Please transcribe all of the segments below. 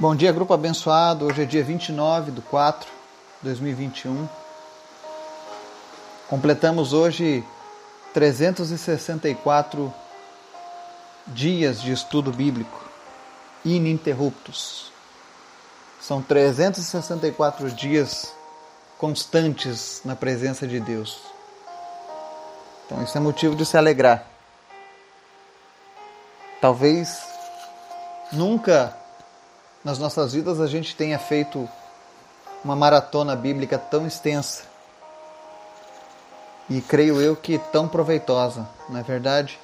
Bom dia, grupo abençoado. Hoje é dia 29 de 4 de 2021. Completamos hoje 364 dias de estudo bíblico ininterruptos. São 364 dias constantes na presença de Deus. Então, isso é motivo de se alegrar. Talvez nunca nas nossas vidas a gente tenha feito uma maratona bíblica tão extensa e creio eu que tão proveitosa, não é verdade?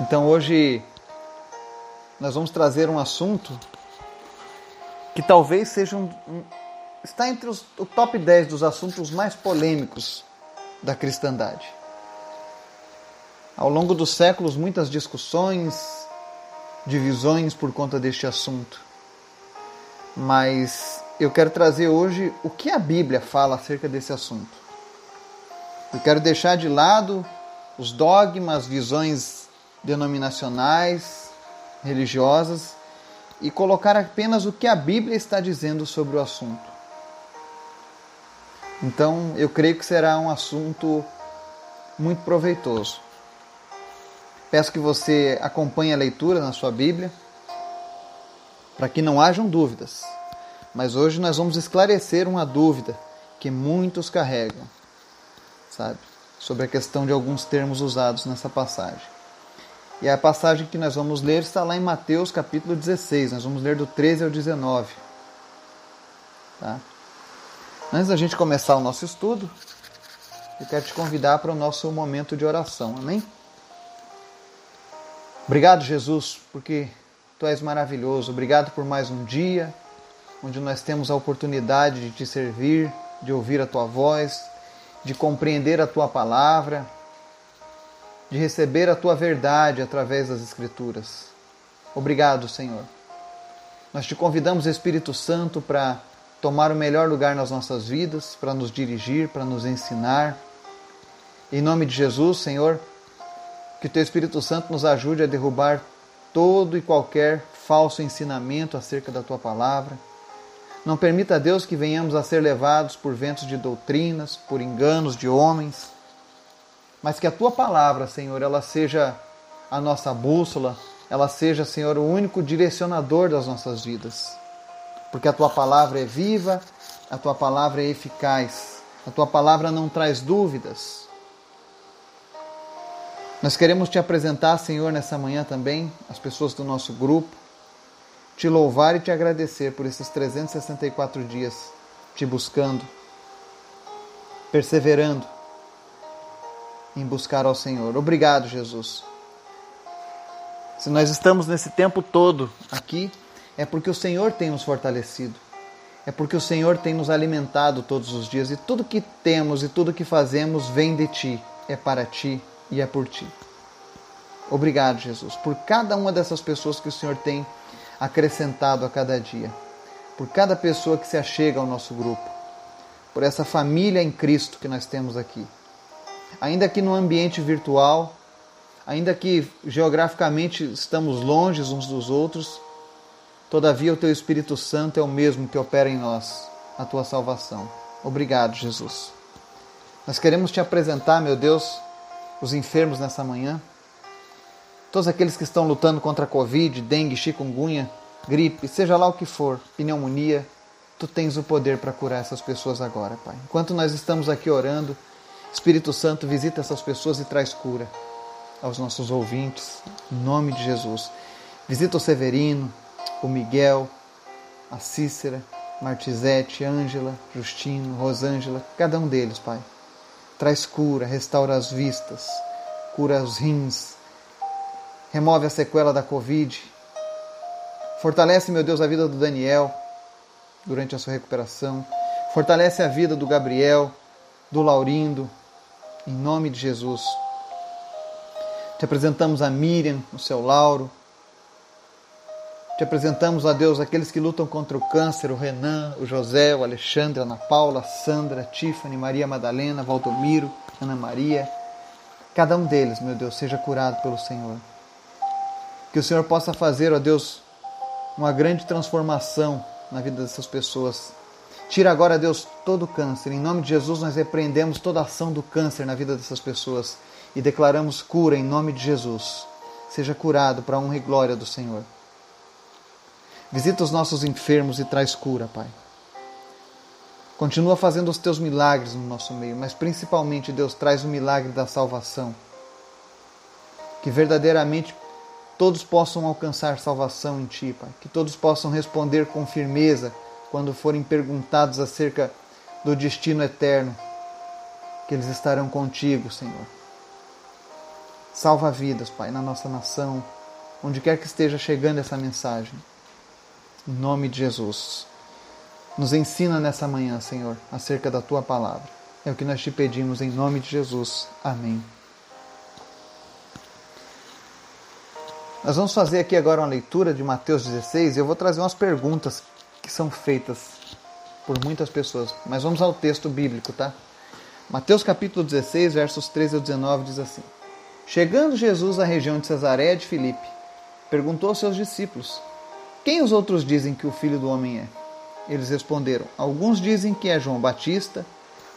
Então hoje nós vamos trazer um assunto que talvez seja um, um está entre os, o top 10 dos assuntos mais polêmicos da cristandade. Ao longo dos séculos, muitas discussões, divisões por conta deste assunto. Mas eu quero trazer hoje o que a Bíblia fala acerca desse assunto. Eu quero deixar de lado os dogmas, visões denominacionais, religiosas e colocar apenas o que a Bíblia está dizendo sobre o assunto. Então, eu creio que será um assunto muito proveitoso. Peço que você acompanhe a leitura na sua Bíblia, para que não hajam dúvidas. Mas hoje nós vamos esclarecer uma dúvida que muitos carregam, sabe? Sobre a questão de alguns termos usados nessa passagem. E a passagem que nós vamos ler está lá em Mateus capítulo 16. Nós vamos ler do 13 ao 19. Tá? Antes da gente começar o nosso estudo, eu quero te convidar para o nosso momento de oração. Amém? Obrigado, Jesus, porque tu és maravilhoso. Obrigado por mais um dia onde nós temos a oportunidade de te servir, de ouvir a tua voz, de compreender a tua palavra, de receber a tua verdade através das Escrituras. Obrigado, Senhor. Nós te convidamos, Espírito Santo, para tomar o melhor lugar nas nossas vidas, para nos dirigir, para nos ensinar. Em nome de Jesus, Senhor, que Teu Espírito Santo nos ajude a derrubar todo e qualquer falso ensinamento acerca da Tua palavra. Não permita, Deus, que venhamos a ser levados por ventos de doutrinas, por enganos de homens, mas que a Tua palavra, Senhor, ela seja a nossa bússola, ela seja, Senhor, o único direcionador das nossas vidas. Porque a Tua palavra é viva, a Tua palavra é eficaz, a Tua palavra não traz dúvidas. Nós queremos te apresentar, Senhor, nessa manhã também, as pessoas do nosso grupo, te louvar e te agradecer por esses 364 dias te buscando, perseverando em buscar ao Senhor. Obrigado, Jesus. Se nós estamos nesse tempo todo aqui, é porque o Senhor tem nos fortalecido. É porque o Senhor tem nos alimentado todos os dias e tudo que temos e tudo que fazemos vem de ti, é para ti e é por ti. Obrigado, Jesus, por cada uma dessas pessoas que o Senhor tem acrescentado a cada dia, por cada pessoa que se achega ao nosso grupo, por essa família em Cristo que nós temos aqui. Ainda que no ambiente virtual, ainda que geograficamente estamos longe uns dos outros, todavia o Teu Espírito Santo é o mesmo que opera em nós a Tua salvação. Obrigado, Jesus. Nós queremos te apresentar, meu Deus, os enfermos nessa manhã, todos aqueles que estão lutando contra a Covid, dengue, chikungunya, gripe, seja lá o que for, pneumonia, tu tens o poder para curar essas pessoas agora, Pai. Enquanto nós estamos aqui orando, Espírito Santo visita essas pessoas e traz cura aos nossos ouvintes, em nome de Jesus. Visita o Severino, o Miguel, a Cícera, Martizete, Ângela, Justino, Rosângela, cada um deles, Pai traz cura, restaura as vistas, cura os rins, remove a sequela da Covid. Fortalece, meu Deus, a vida do Daniel durante a sua recuperação. Fortalece a vida do Gabriel, do Laurindo, em nome de Jesus. Te apresentamos a Miriam, o seu Lauro, te apresentamos, a Deus, aqueles que lutam contra o câncer, o Renan, o José, o Alexandre, a Ana Paula, a Sandra, a Tiffany, Maria Madalena, Valdomiro, Ana Maria. Cada um deles, meu Deus, seja curado pelo Senhor. Que o Senhor possa fazer, ó Deus, uma grande transformação na vida dessas pessoas. Tira agora, Deus, todo o câncer. Em nome de Jesus, nós repreendemos toda ação do câncer na vida dessas pessoas e declaramos cura em nome de Jesus. Seja curado para a honra e glória do Senhor. Visita os nossos enfermos e traz cura, Pai. Continua fazendo os teus milagres no nosso meio, mas principalmente, Deus, traz o milagre da salvação. Que verdadeiramente todos possam alcançar salvação em Ti, Pai. Que todos possam responder com firmeza quando forem perguntados acerca do destino eterno. Que eles estarão contigo, Senhor. Salva vidas, Pai, na nossa nação, onde quer que esteja chegando essa mensagem. Em nome de Jesus. Nos ensina nessa manhã, Senhor, acerca da tua palavra. É o que nós te pedimos em nome de Jesus. Amém. Nós vamos fazer aqui agora uma leitura de Mateus 16 e eu vou trazer umas perguntas que são feitas por muitas pessoas. Mas vamos ao texto bíblico, tá? Mateus capítulo 16, versos 13 ao 19 diz assim: Chegando Jesus à região de Cesareia de Filipe, perguntou aos seus discípulos: Quem os outros dizem que o filho do homem é? Eles responderam: Alguns dizem que é João Batista,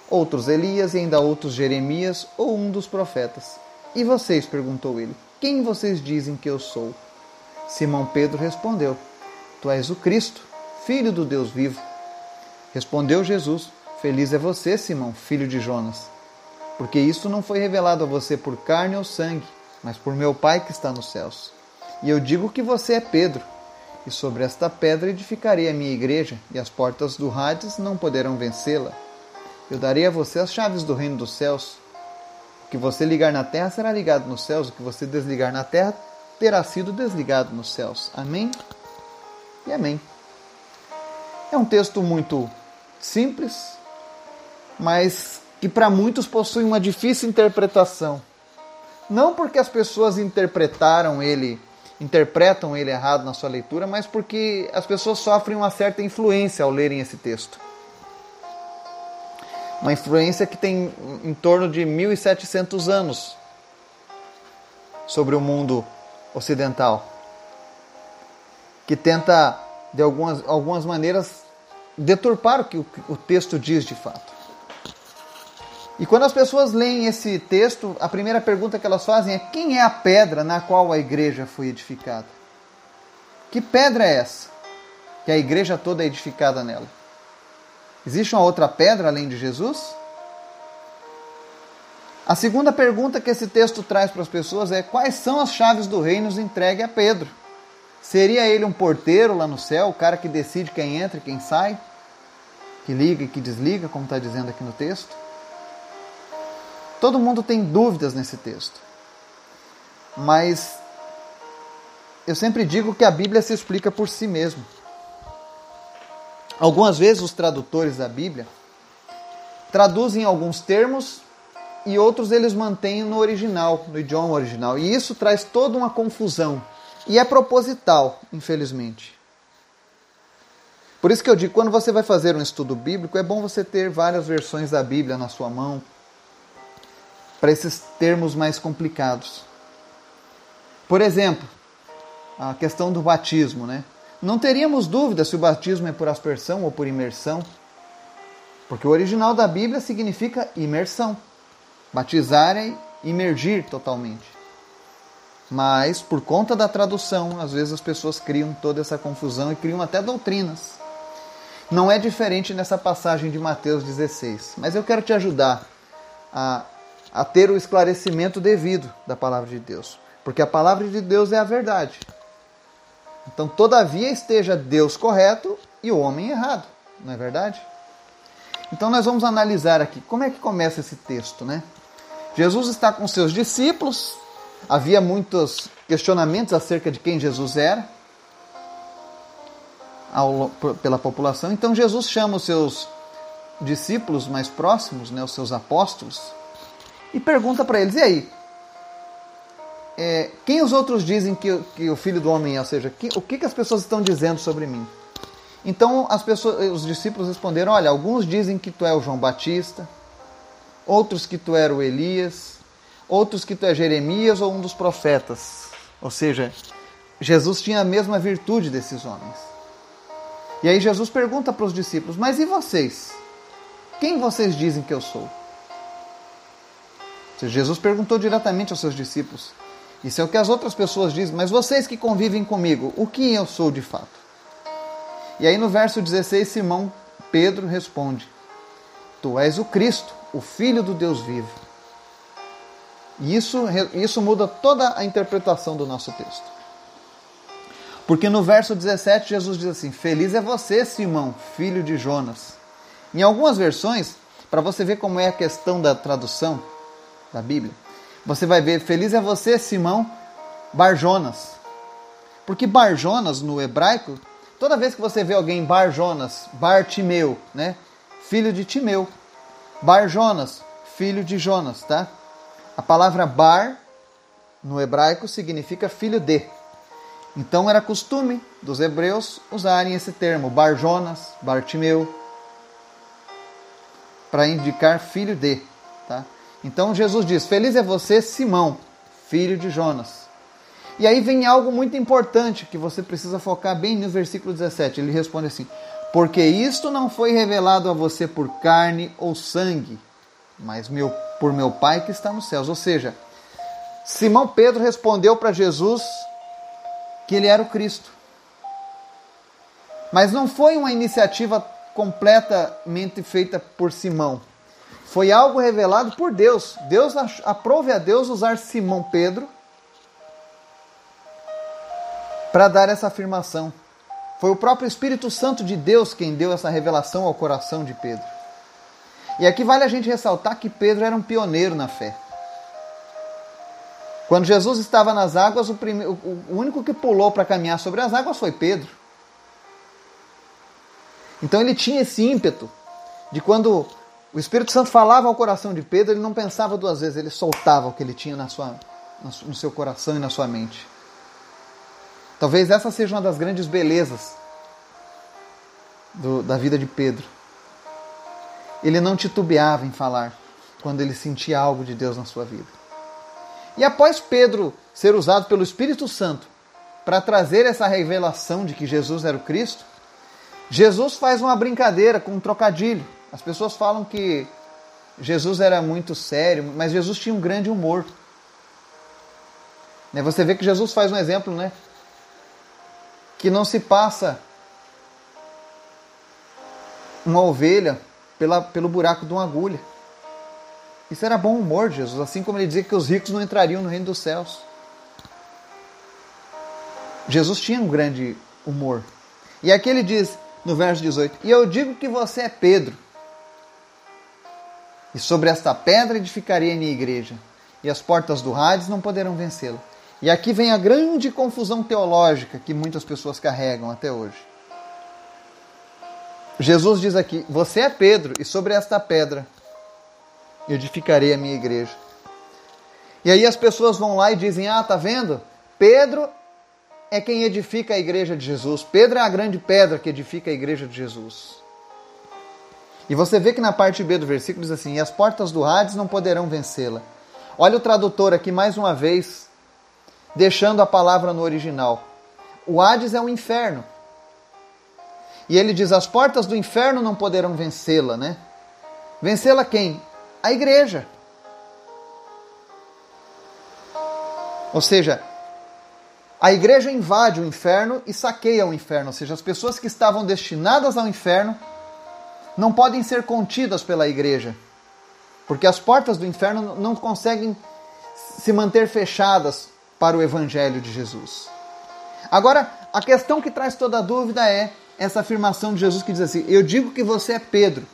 outros Elias e ainda outros Jeremias ou um dos profetas. E vocês? perguntou ele. Quem vocês dizem que eu sou? Simão Pedro respondeu: Tu és o Cristo, filho do Deus vivo. Respondeu Jesus: Feliz é você, Simão, filho de Jonas, porque isso não foi revelado a você por carne ou sangue, mas por meu Pai que está nos céus. E eu digo que você é Pedro, e sobre esta pedra edificarei a minha igreja, e as portas do Hades não poderão vencê-la. Eu darei a você as chaves do reino dos céus. O que você ligar na terra será ligado nos céus, o que você desligar na terra terá sido desligado nos céus. Amém? E amém. É um texto muito simples, mas que para muitos possui uma difícil interpretação. Não porque as pessoas interpretaram ele, interpretam ele errado na sua leitura, mas porque as pessoas sofrem uma certa influência ao lerem esse texto uma influência que tem em torno de 1700 anos sobre o mundo ocidental, que tenta de algumas, algumas maneiras deturpar o que o, o texto diz de fato. E quando as pessoas leem esse texto, a primeira pergunta que elas fazem é: quem é a pedra na qual a igreja foi edificada? Que pedra é essa? Que a igreja toda é edificada nela. Existe uma outra pedra além de Jesus? A segunda pergunta que esse texto traz para as pessoas é: quais são as chaves do reino entregue a Pedro? Seria ele um porteiro lá no céu, o cara que decide quem entra e quem sai? Que liga e que desliga, como está dizendo aqui no texto? Todo mundo tem dúvidas nesse texto. Mas eu sempre digo que a Bíblia se explica por si mesma. Algumas vezes os tradutores da Bíblia traduzem alguns termos e outros eles mantêm no original, no idioma original. E isso traz toda uma confusão. E é proposital, infelizmente. Por isso que eu digo, quando você vai fazer um estudo bíblico, é bom você ter várias versões da Bíblia na sua mão, para esses termos mais complicados. Por exemplo, a questão do batismo, né? Não teríamos dúvida se o batismo é por aspersão ou por imersão, porque o original da Bíblia significa imersão. Batizar é imergir totalmente. Mas, por conta da tradução, às vezes as pessoas criam toda essa confusão e criam até doutrinas. Não é diferente nessa passagem de Mateus 16, mas eu quero te ajudar a, a ter o esclarecimento devido da palavra de Deus, porque a palavra de Deus é a verdade. Então, todavia, esteja Deus correto e o homem errado, não é verdade? Então, nós vamos analisar aqui como é que começa esse texto, né? Jesus está com seus discípulos, havia muitos questionamentos acerca de quem Jesus era pela população, então Jesus chama os seus discípulos mais próximos, né, os seus apóstolos, e pergunta para eles: e aí, é, quem os outros dizem que, que, o filho do homem é? Ou seja, que, o que, que as pessoas estão dizendo sobre mim? Então as pessoas, os discípulos responderam: Olha, alguns dizem que tu é o João Batista, outros que tu era o Elias, outros que tu é Jeremias ou um dos profetas. Ou seja, Jesus tinha a mesma virtude desses homens. E aí Jesus pergunta para os discípulos: Mas e vocês? Quem vocês dizem que eu sou? Jesus perguntou diretamente aos seus discípulos. Isso é o que as outras pessoas dizem, mas vocês que convivem comigo, o que eu sou de fato? E aí no verso 16, Simão Pedro responde: Tu és o Cristo, o Filho do Deus vivo. E isso, isso muda toda a interpretação do nosso texto. Porque no verso 17, Jesus diz assim: Feliz é você, Simão, filho de Jonas. Em algumas versões, para você ver como é a questão da tradução da Bíblia, você vai ver: Feliz é você, Simão, Barjonas. Porque Barjonas no hebraico, toda vez que você vê alguém Barjonas, Bartimeu, né? Filho de Timeu. Barjonas, filho de Jonas, tá? A palavra bar no hebraico significa filho de. Então era costume dos hebreus usarem esse termo, Bar Jonas, Bartimeu, para indicar filho de. Tá? Então Jesus diz: Feliz é você, Simão, filho de Jonas. E aí vem algo muito importante que você precisa focar bem no versículo 17. Ele responde assim: Porque isto não foi revelado a você por carne ou sangue, mas meu por meu Pai que está nos céus. Ou seja, Simão Pedro respondeu para Jesus que ele era o Cristo. Mas não foi uma iniciativa completamente feita por Simão. Foi algo revelado por Deus. Deus aprove a Deus usar Simão Pedro para dar essa afirmação. Foi o próprio Espírito Santo de Deus quem deu essa revelação ao coração de Pedro. E aqui vale a gente ressaltar que Pedro era um pioneiro na fé. Quando Jesus estava nas águas, o, primeiro, o único que pulou para caminhar sobre as águas foi Pedro. Então ele tinha esse ímpeto de quando o Espírito Santo falava ao coração de Pedro, ele não pensava duas vezes, ele soltava o que ele tinha na sua, no seu coração e na sua mente. Talvez essa seja uma das grandes belezas do, da vida de Pedro ele não titubeava em falar quando ele sentia algo de Deus na sua vida. E após Pedro ser usado pelo Espírito Santo para trazer essa revelação de que Jesus era o Cristo, Jesus faz uma brincadeira com um trocadilho. As pessoas falam que Jesus era muito sério, mas Jesus tinha um grande humor. Né, você vê que Jesus faz um exemplo, né? Que não se passa uma ovelha pela, pelo buraco de uma agulha. Isso era bom humor de Jesus, assim como ele dizia que os ricos não entrariam no reino dos céus. Jesus tinha um grande humor. E aqui ele diz no verso 18: E eu digo que você é Pedro, e sobre esta pedra edificarei a minha igreja, e as portas do Hades não poderão vencê-la. E aqui vem a grande confusão teológica que muitas pessoas carregam até hoje. Jesus diz aqui: Você é Pedro, e sobre esta pedra edificarei a minha igreja. E aí as pessoas vão lá e dizem: Ah, tá vendo? Pedro é quem edifica a igreja de Jesus. Pedro é a grande pedra que edifica a igreja de Jesus. E você vê que na parte B do versículo diz assim: E as portas do Hades não poderão vencê-la. Olha o tradutor aqui mais uma vez, deixando a palavra no original. O Hades é o inferno. E ele diz: as portas do inferno não poderão vencê-la, né? Vencê-la quem? A igreja. Ou seja, a igreja invade o inferno e saqueia o inferno. Ou seja, as pessoas que estavam destinadas ao inferno não podem ser contidas pela igreja. Porque as portas do inferno não conseguem se manter fechadas para o evangelho de Jesus. Agora, a questão que traz toda a dúvida é: essa afirmação de Jesus que diz assim: Eu digo que você é Pedro,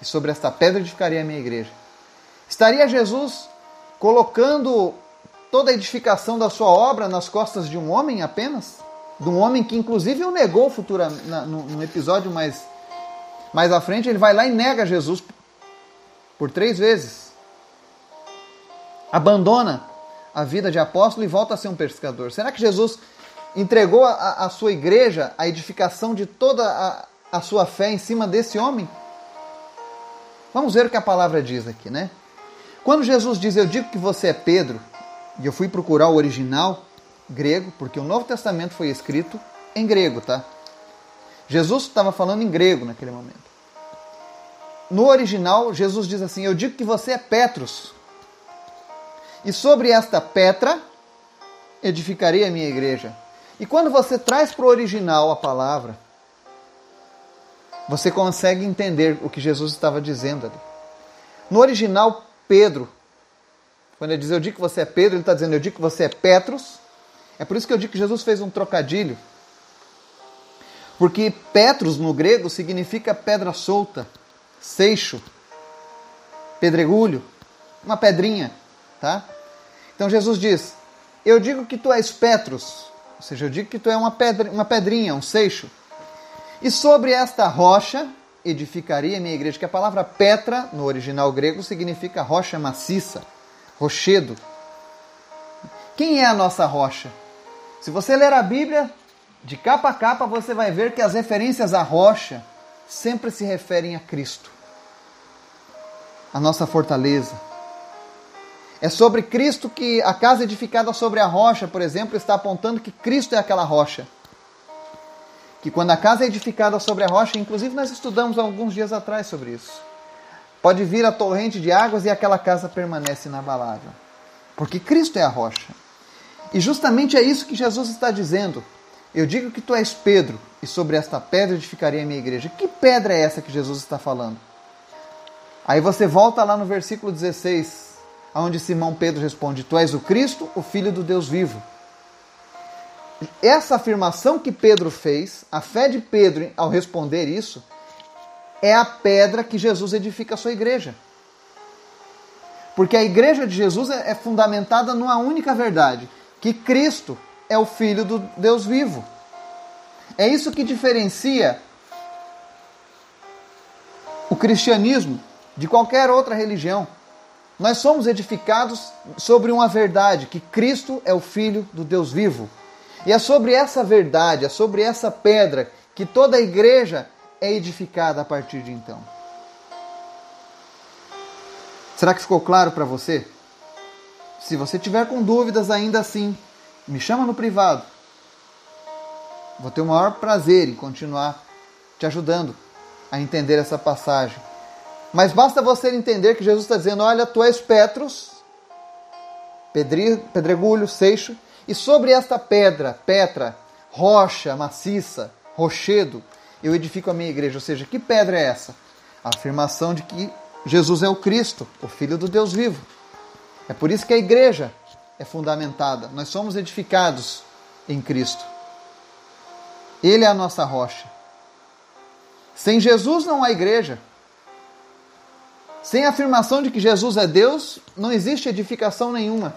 e sobre esta pedra edificarei a minha igreja. Estaria Jesus colocando toda a edificação da sua obra nas costas de um homem apenas? De um homem que, inclusive, o negou futura, na, no, no episódio mais, mais à frente, ele vai lá e nega Jesus por três vezes. Abandona a vida de apóstolo e volta a ser um pescador. Será que Jesus entregou a sua igreja, a edificação de toda a, a sua fé em cima desse homem? Vamos ver o que a palavra diz aqui, né? Quando Jesus diz, Eu digo que você é Pedro, e eu fui procurar o original, grego, porque o Novo Testamento foi escrito em grego, tá? Jesus estava falando em grego naquele momento. No original, Jesus diz assim: Eu digo que você é Petrus, e sobre esta Petra edificarei a minha igreja. E quando você traz para o original a palavra, você consegue entender o que Jesus estava dizendo ali. No original, Pedro, quando ele diz eu digo que você é Pedro, ele está dizendo eu digo que você é Petrus. É por isso que eu digo que Jesus fez um trocadilho. Porque Petrus no grego significa pedra solta, seixo, pedregulho, uma pedrinha, tá? Então Jesus diz: Eu digo que tu és Petrus, ou seja, eu digo que tu é uma, pedra, uma pedrinha, um seixo. E sobre esta rocha edificaria minha igreja, que a palavra Petra, no original grego, significa rocha maciça, rochedo. Quem é a nossa rocha? Se você ler a Bíblia, de capa a capa, você vai ver que as referências à rocha sempre se referem a Cristo, a nossa fortaleza. É sobre Cristo que a casa edificada sobre a rocha, por exemplo, está apontando que Cristo é aquela rocha. Que quando a casa é edificada sobre a rocha, inclusive nós estudamos alguns dias atrás sobre isso, pode vir a torrente de águas e aquela casa permanece inabalável. Porque Cristo é a rocha. E justamente é isso que Jesus está dizendo. Eu digo que tu és Pedro, e sobre esta pedra edificarei a minha igreja. Que pedra é essa que Jesus está falando? Aí você volta lá no versículo 16, onde Simão Pedro responde: Tu és o Cristo, o Filho do Deus vivo. Essa afirmação que Pedro fez, a fé de Pedro ao responder isso, é a pedra que Jesus edifica a sua igreja. Porque a igreja de Jesus é fundamentada numa única verdade: que Cristo é o Filho do Deus vivo. É isso que diferencia o cristianismo de qualquer outra religião. Nós somos edificados sobre uma verdade, que Cristo é o Filho do Deus vivo. E é sobre essa verdade, é sobre essa pedra que toda a igreja é edificada a partir de então. Será que ficou claro para você? Se você tiver com dúvidas ainda assim, me chama no privado. Vou ter o maior prazer em continuar te ajudando a entender essa passagem. Mas basta você entender que Jesus está dizendo: Olha, tu és Petros, pedregulho, seixo, e sobre esta pedra, Petra, rocha maciça, rochedo, eu edifico a minha igreja. Ou seja, que pedra é essa? A afirmação de que Jesus é o Cristo, o Filho do Deus vivo. É por isso que a igreja é fundamentada. Nós somos edificados em Cristo. Ele é a nossa rocha. Sem Jesus não há igreja. Sem a afirmação de que Jesus é Deus, não existe edificação nenhuma.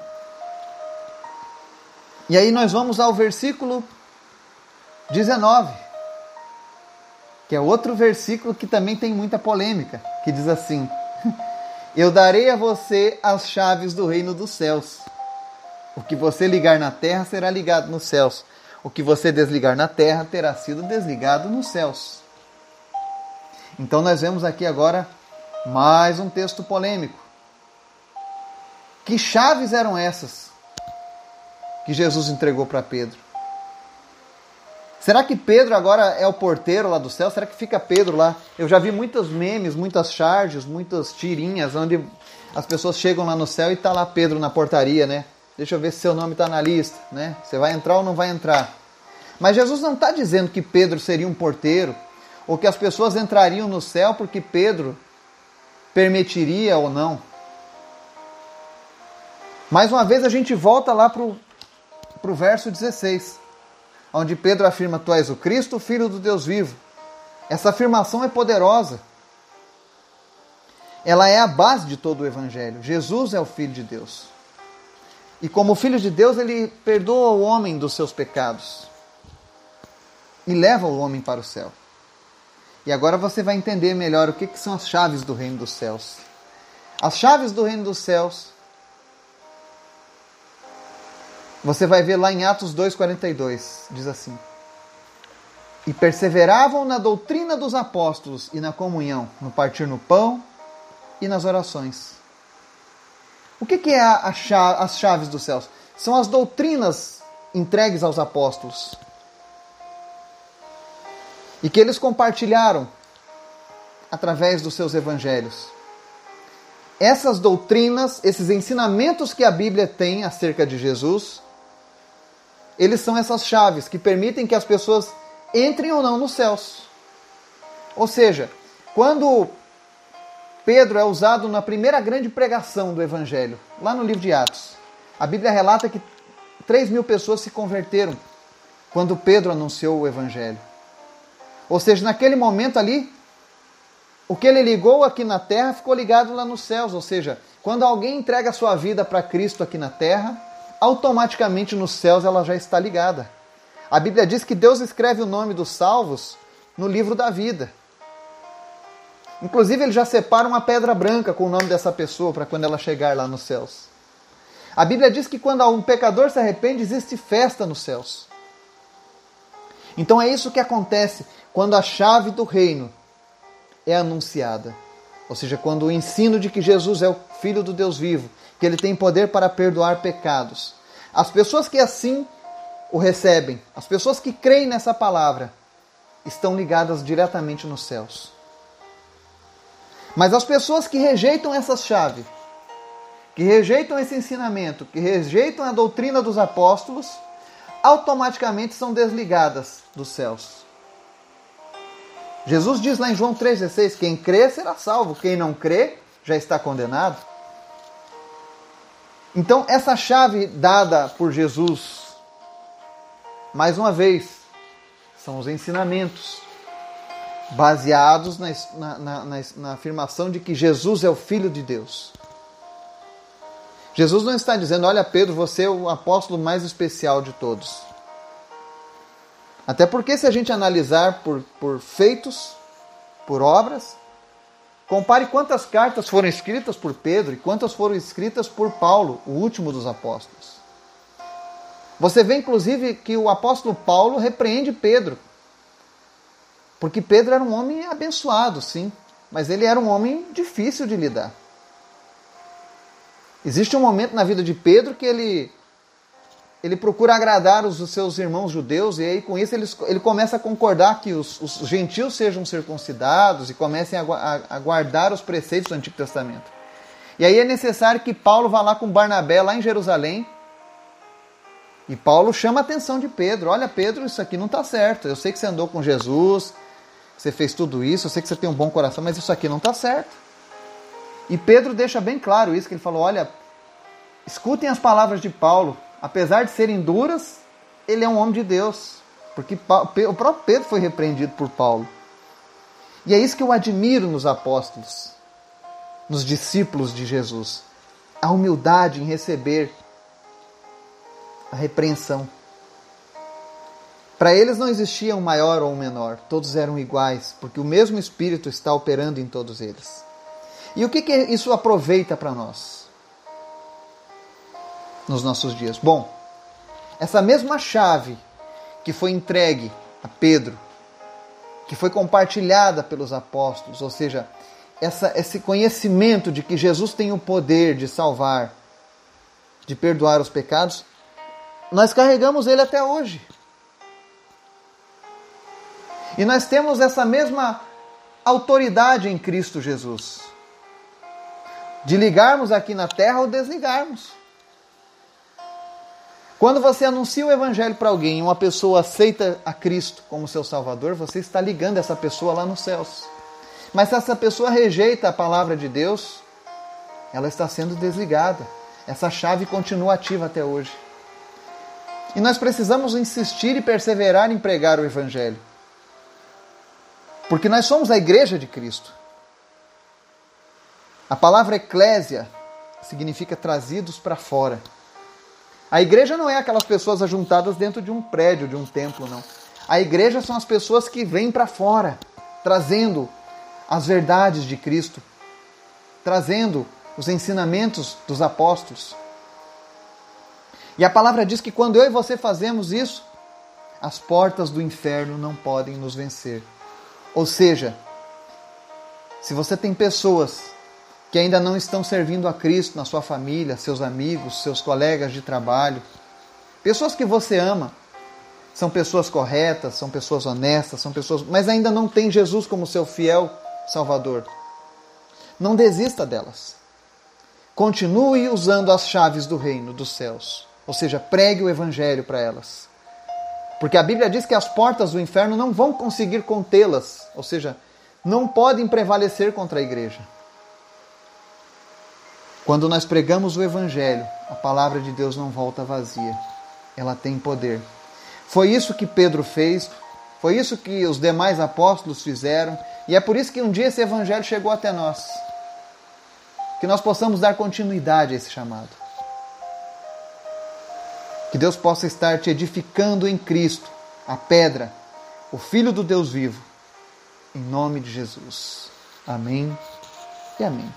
E aí nós vamos ao versículo 19, que é outro versículo que também tem muita polêmica, que diz assim: Eu darei a você as chaves do reino dos céus. O que você ligar na terra será ligado nos céus. O que você desligar na terra terá sido desligado nos céus. Então nós vemos aqui agora mais um texto polêmico. Que chaves eram essas que Jesus entregou para Pedro? Será que Pedro agora é o porteiro lá do céu? Será que fica Pedro lá? Eu já vi muitos memes, muitas charges, muitas tirinhas onde as pessoas chegam lá no céu e tá lá Pedro na portaria, né? Deixa eu ver se seu nome está na lista, né? Você vai entrar ou não vai entrar? Mas Jesus não está dizendo que Pedro seria um porteiro ou que as pessoas entrariam no céu porque Pedro permitiria ou não. Mais uma vez a gente volta lá para o verso 16, onde Pedro afirma: Tu és o Cristo, filho do Deus vivo. Essa afirmação é poderosa. Ela é a base de todo o Evangelho. Jesus é o Filho de Deus. E como filho de Deus, ele perdoa o homem dos seus pecados e leva o homem para o céu. E agora você vai entender melhor o que, que são as chaves do reino dos céus. As chaves do reino dos céus, você vai ver lá em Atos 2,42, diz assim: E perseveravam na doutrina dos apóstolos e na comunhão, no partir no pão e nas orações. O que, que é a, a, as chaves dos céus? São as doutrinas entregues aos apóstolos e que eles compartilharam através dos seus evangelhos. Essas doutrinas, esses ensinamentos que a Bíblia tem acerca de Jesus, eles são essas chaves que permitem que as pessoas entrem ou não nos céus. Ou seja, quando Pedro é usado na primeira grande pregação do Evangelho, lá no livro de Atos, a Bíblia relata que 3 mil pessoas se converteram quando Pedro anunciou o Evangelho. Ou seja, naquele momento ali, o que ele ligou aqui na terra ficou ligado lá nos céus. Ou seja, quando alguém entrega a sua vida para Cristo aqui na terra, automaticamente nos céus ela já está ligada. A Bíblia diz que Deus escreve o nome dos salvos no livro da vida. Inclusive, ele já separa uma pedra branca com o nome dessa pessoa para quando ela chegar lá nos céus. A Bíblia diz que quando um pecador se arrepende, existe festa nos céus. Então é isso que acontece quando a chave do reino é anunciada. Ou seja, quando o ensino de que Jesus é o Filho do Deus vivo, que ele tem poder para perdoar pecados. As pessoas que assim o recebem, as pessoas que creem nessa palavra, estão ligadas diretamente nos céus. Mas as pessoas que rejeitam essa chave, que rejeitam esse ensinamento, que rejeitam a doutrina dos apóstolos, automaticamente são desligadas dos céus. Jesus diz lá em João 3,16: quem crê será salvo, quem não crê já está condenado. Então, essa chave dada por Jesus, mais uma vez, são os ensinamentos baseados na, na, na, na, afirmação de que Jesus é o Filho de Deus. Jesus não está dizendo, olha Pedro, você é o apóstolo mais especial de todos. Até porque, se a gente analisar por, por feitos, por obras, compare quantas cartas foram escritas por Pedro e quantas foram escritas por Paulo, o último dos apóstolos. Você vê, inclusive, que o apóstolo Paulo repreende Pedro. Porque Pedro era um homem abençoado, sim, mas ele era um homem difícil de lidar. Existe um momento na vida de Pedro que ele ele procura agradar os, seus irmãos judeus e aí com isso ele, ele começa a concordar que os, os gentios sejam circuncidados e comecem a, a, a, guardar os preceitos do Antigo Testamento. E aí é necessário que Paulo vá lá com Barnabé lá em Jerusalém e Paulo chama a atenção de Pedro. Olha, Pedro, isso aqui não está certo. Eu sei que você andou com Jesus, você fez tudo isso, eu sei que você tem um bom coração, mas isso aqui não está certo. E Pedro deixa bem claro isso, que ele falou, olha, escutem as palavras de Paulo, apesar de serem duras, ele é um homem de Deus. Porque o próprio Pedro foi repreendido por Paulo. E é isso que eu admiro nos apóstolos, nos discípulos de Jesus. A humildade em receber a repreensão. Para eles não existia um maior ou um menor, todos eram iguais, porque o mesmo Espírito está operando em todos eles. E o que, que isso aproveita para nós? nos nossos dias. Bom, essa mesma chave que foi entregue a Pedro, que foi compartilhada pelos apóstolos, ou seja, essa, esse conhecimento de que Jesus tem o poder de salvar, de perdoar os pecados, nós carregamos ele até hoje. E nós temos essa mesma autoridade em Cristo Jesus. De ligarmos aqui na terra ou desligarmos. Quando você anuncia o evangelho para alguém e uma pessoa aceita a Cristo como seu Salvador, você está ligando essa pessoa lá nos céus. Mas se essa pessoa rejeita a palavra de Deus, ela está sendo desligada. Essa chave continua ativa até hoje. E nós precisamos insistir e perseverar em pregar o Evangelho. Porque nós somos a igreja de Cristo. A palavra eclésia significa trazidos para fora. A igreja não é aquelas pessoas ajuntadas dentro de um prédio, de um templo, não. A igreja são as pessoas que vêm para fora, trazendo as verdades de Cristo, trazendo os ensinamentos dos apóstolos. E a palavra diz que quando eu e você fazemos isso, as portas do inferno não podem nos vencer. Ou seja, se você tem pessoas que ainda não estão servindo a Cristo na sua família, seus amigos, seus colegas de trabalho, Pessoas que você ama. São pessoas corretas, são pessoas honestas, são pessoas, mas ainda não tem Jesus como seu fiel Salvador. Não desista delas. Continue usando as chaves do reino dos céus, ou seja, pregue o evangelho para elas. Porque a Bíblia diz que as portas do inferno não vão conseguir contê-las, ou seja, não podem prevalecer contra a igreja. Quando nós pregamos o Evangelho, a palavra de Deus não volta vazia, ela tem poder. Foi isso que Pedro fez, foi isso que os demais apóstolos fizeram, e é por isso que um dia esse Evangelho chegou até nós. Que nós possamos dar continuidade a esse chamado. Que Deus possa estar te edificando em Cristo, a pedra, o Filho do Deus vivo, em nome de Jesus. Amém e amém.